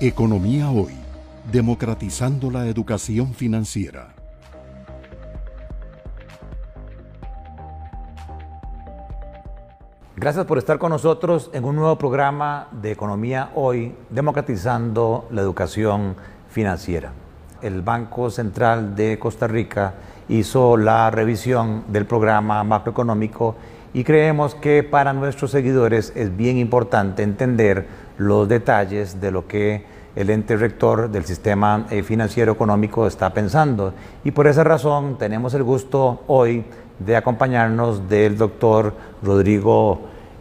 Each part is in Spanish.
Economía Hoy, democratizando la educación financiera. Gracias por estar con nosotros en un nuevo programa de Economía Hoy, democratizando la educación financiera. El Banco Central de Costa Rica hizo la revisión del programa macroeconómico y creemos que para nuestros seguidores es bien importante entender los detalles de lo que el ente rector del sistema eh, financiero económico está pensando. Y por esa razón tenemos el gusto hoy de acompañarnos del doctor Rodrigo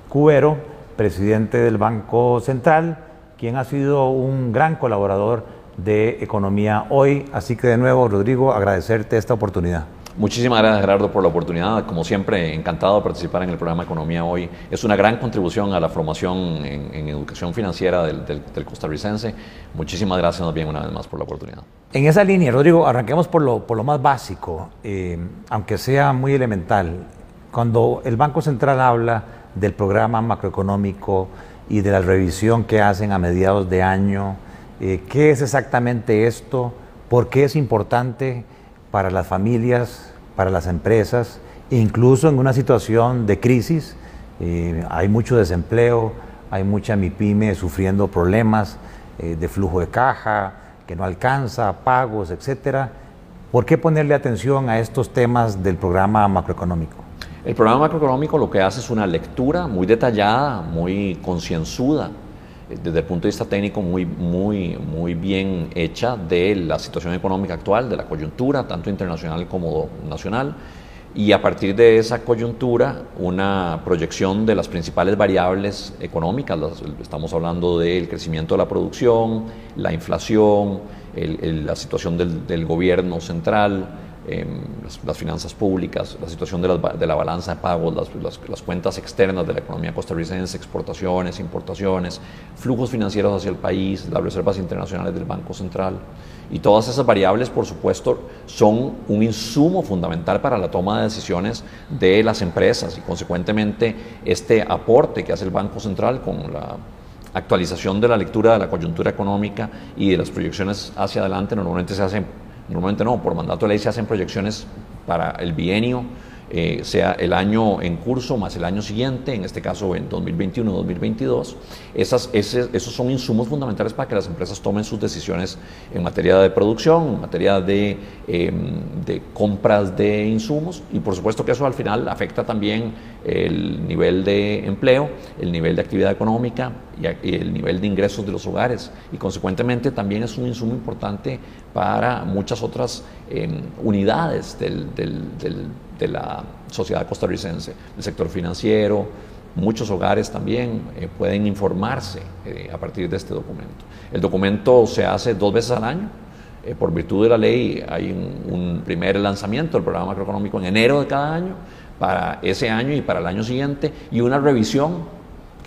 Cubero, presidente del Banco Central, quien ha sido un gran colaborador de Economía Hoy. Así que de nuevo, Rodrigo, agradecerte esta oportunidad. Muchísimas gracias Gerardo por la oportunidad. Como siempre, encantado de participar en el programa Economía Hoy. Es una gran contribución a la formación en, educación financiera del, costarricense. Muchísimas gracias bien una vez más por la oportunidad. En esa línea, Rodrigo, arranquemos por lo, por lo más básico, eh, aunque sea muy elemental. Cuando el Banco Central habla del programa macroeconómico y de la revisión que hacen a mediados de año, eh, ¿qué es exactamente esto? ¿Por qué es importante? para las familias, para las empresas, incluso en una situación de crisis. Eh, hay mucho desempleo, hay mucha MIPYME sufriendo problemas eh, de flujo de caja, que no alcanza, pagos, etcétera. ¿Por qué ponerle atención a estos temas del programa macroeconómico? El programa macroeconómico lo que hace es una lectura muy detallada, muy concienzuda desde el punto de vista técnico muy, muy, muy bien hecha de la situación económica actual, de la coyuntura, tanto internacional como nacional, y a partir de esa coyuntura una proyección de las principales variables económicas, estamos hablando del crecimiento de la producción, la inflación, la situación del, del gobierno central, las, finanzas públicas, la situación de, la balanza de pagos, las, cuentas externas de la economía costarricense, exportaciones, importaciones, flujos financieros hacia el país, las reservas internacionales del Banco Central. Y todas esas variables, por supuesto, son un insumo fundamental para la toma de decisiones de las empresas y, consecuentemente, este aporte que hace el Banco Central con la actualización de la lectura de la coyuntura económica y de las proyecciones hacia adelante normalmente se hace Normalmente no, por mandato de ley se hacen proyecciones para el bienio, eh, sea el año en curso más el año siguiente, en este caso en 2021-2022. esos son insumos fundamentales para que las empresas tomen sus decisiones en materia de producción, en materia em, de compras de insumos y por supuesto que eso al final afecta también el nivel de empleo, el nivel de actividad económica y, el nivel de ingresos de los hogares y consecuentemente también es un insumo importante para muchas otras em, unidades de la sociedad costarricense, el sector financiero, muchos hogares también eh, pueden informarse eh, a partir de este documento. El documento se hace dos veces al año. Eh, por virtud de la ley hay un primer lanzamiento del programa macroeconómico en enero de cada año para ese año y para el año siguiente y una revisión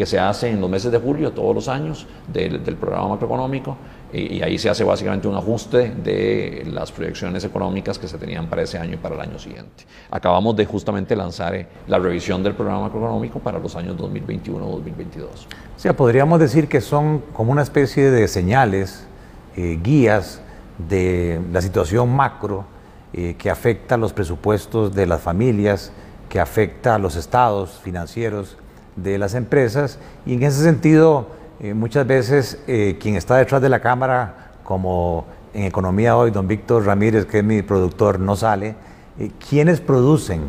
que se hace en los meses de julio todos los años del, programa macroeconómico y, ahí se hace básicamente un ajuste de las proyecciones económicas que se tenían para ese año y para el año siguiente. Acabamos de justamente lanzar eh, la revisión del programa macroeconómico para los años 2021-2022. O sea, podríamos decir que son como una especie de señales, eh, guías de la situación macro eh, que afecta los presupuestos de las familias, que afecta a los estados financieros de las empresas y en ese sentido eh, muchas veces eh, quien está detrás de la cámara, como en Economía Hoy, don Víctor Ramírez, que es mi productor, no sale, eh, ¿quiénes producen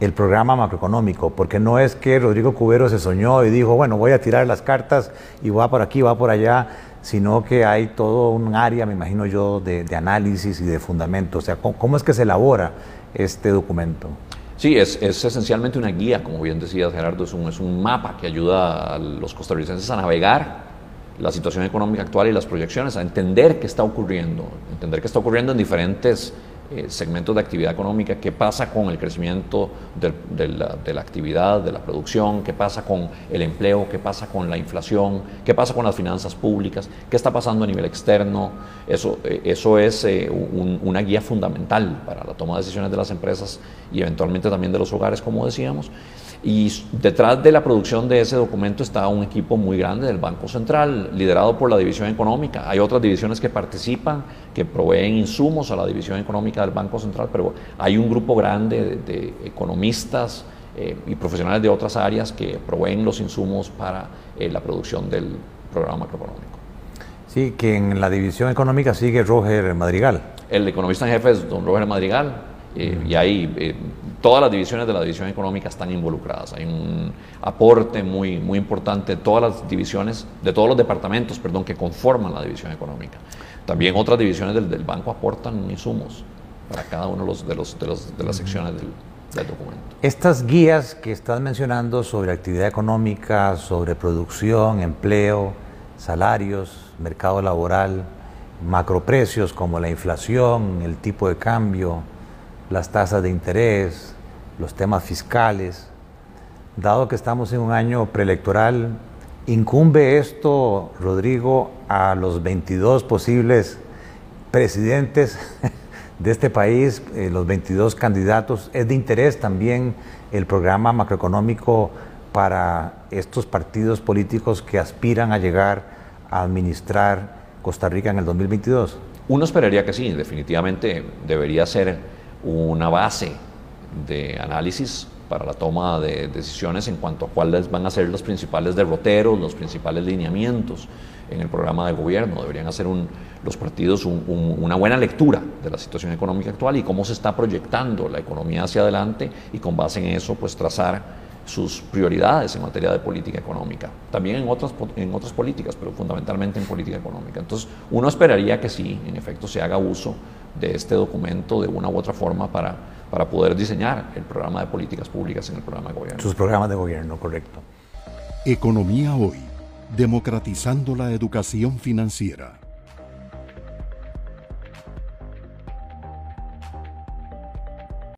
el programa macroeconómico? Porque no es que Rodrigo Cubero se soñó y dijo, bueno, voy a tirar las cartas y va por aquí, va por allá, sino que hay todo un área, me imagino yo, de, análisis y de fundamento. O sea, ¿cómo es que se elabora este documento? Sí, es, esencialmente una guía, como bien decía Gerardo, es un, es un mapa que ayuda a los costarricenses a navegar la situación económica actual y las proyecciones, a entender qué está ocurriendo, entender qué está ocurriendo en diferentes eh, segmentos de actividad económica, qué pasa con el crecimiento de, la, actividad, de la producción, qué pasa con el empleo, qué pasa con la inflación, qué pasa con las finanzas públicas, qué está pasando a nivel externo. Eso, eh, eso es eh, una guía fundamental para la toma de decisiones de las empresas y eventualmente también de los hogares, como decíamos. Y detrás de la producción de ese documento está un equipo muy grande del Banco Central, liderado por la División Económica. Hay otras divisiones que participan, que proveen insumos a la División Económica del Banco Central, pero hay un grupo grande de, economistas eh, y profesionales de otras áreas que proveen los insumos para eh, la producción del programa macroeconómico. Sí, que en la División Económica sigue Roger Madrigal. El economista en jefe es don Roger Madrigal, eh, y ahí eh, todas las divisiones de la división económica están involucradas. Hay un aporte muy, muy importante de todas las divisiones, de todos los departamentos, perdón, que conforman la división económica. También otras divisiones del, del banco aportan insumos para cada una de, los, de, los, de, los, de las secciones del, del documento. Estas guías que estás mencionando sobre actividad económica, sobre producción, empleo, salarios, mercado laboral, macroprecios como la inflación, el tipo de cambio, las tasas de interés, los temas fiscales. Dado que estamos en un año preelectoral, ¿incumbe esto, Rodrigo, a los 22 posibles presidentes de este país, eh, los 22 candidatos? ¿Es de interés también el programa macroeconómico para estos partidos políticos que aspiran a llegar a administrar Costa Rica en el 2022? Uno esperaría que sí, definitivamente debería ser una base de análisis para la toma de decisiones en cuanto a cuáles van a ser los principales derroteros, los principales lineamientos en el programa de gobierno. Deberían hacer los partidos una buena lectura de la situación económica actual y cómo se está proyectando la economía hacia adelante y con base en eso pues trazar sus prioridades en materia de política económica, también en otras, en otras políticas, pero fundamentalmente en política económica. Entonces, uno esperaría que sí, en efecto, se haga uso de este documento de una u otra forma para, para poder diseñar el programa de políticas públicas en el programa de gobierno. Sus programas de gobierno, correcto. Economía hoy, democratizando la educación financiera.